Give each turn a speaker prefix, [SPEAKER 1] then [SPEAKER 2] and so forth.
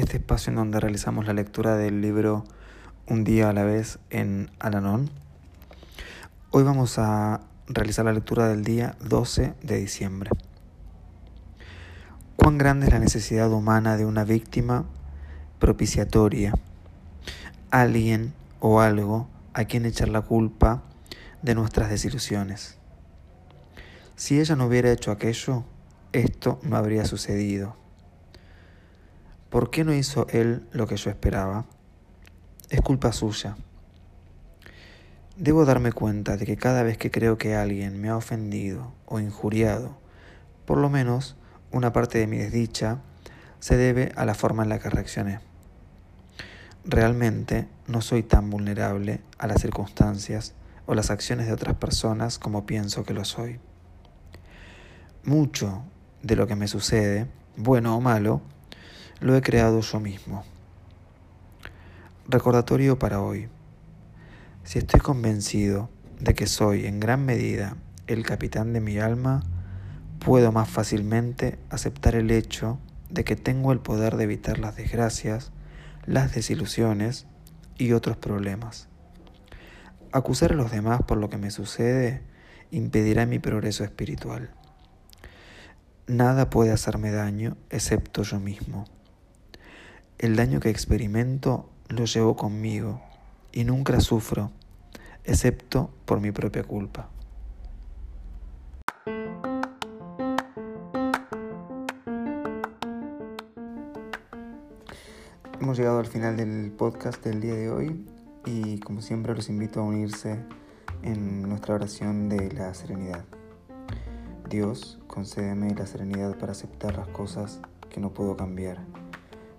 [SPEAKER 1] este espacio en donde realizamos la lectura del libro Un día a la vez en Alanón. Hoy vamos a realizar la lectura del día 12 de diciembre. ¿Cuán grande es la necesidad humana de una víctima propiciatoria? Alguien o algo a quien echar la culpa de nuestras desilusiones. Si ella no hubiera hecho aquello, esto no habría sucedido. ¿Por qué no hizo él lo que yo esperaba? Es culpa suya. Debo darme cuenta de que cada vez que creo que alguien me ha ofendido o injuriado, por lo menos una parte de mi desdicha se debe a la forma en la que reaccioné. Realmente no soy tan vulnerable a las circunstancias o las acciones de otras personas como pienso que lo soy. Mucho de lo que me sucede, bueno o malo, lo he creado yo mismo. Recordatorio para hoy. Si estoy convencido de que soy en gran medida el capitán de mi alma, puedo más fácilmente aceptar el hecho de que tengo el poder de evitar las desgracias, las desilusiones y otros problemas. Acusar a los demás por lo que me sucede impedirá mi progreso espiritual. Nada puede hacerme daño excepto yo mismo. El daño que experimento lo llevo conmigo y nunca sufro, excepto por mi propia culpa. Hemos llegado al final del podcast del día de hoy y como siempre los invito a unirse en nuestra oración de la serenidad. Dios, concédeme la serenidad para aceptar las cosas que no puedo cambiar,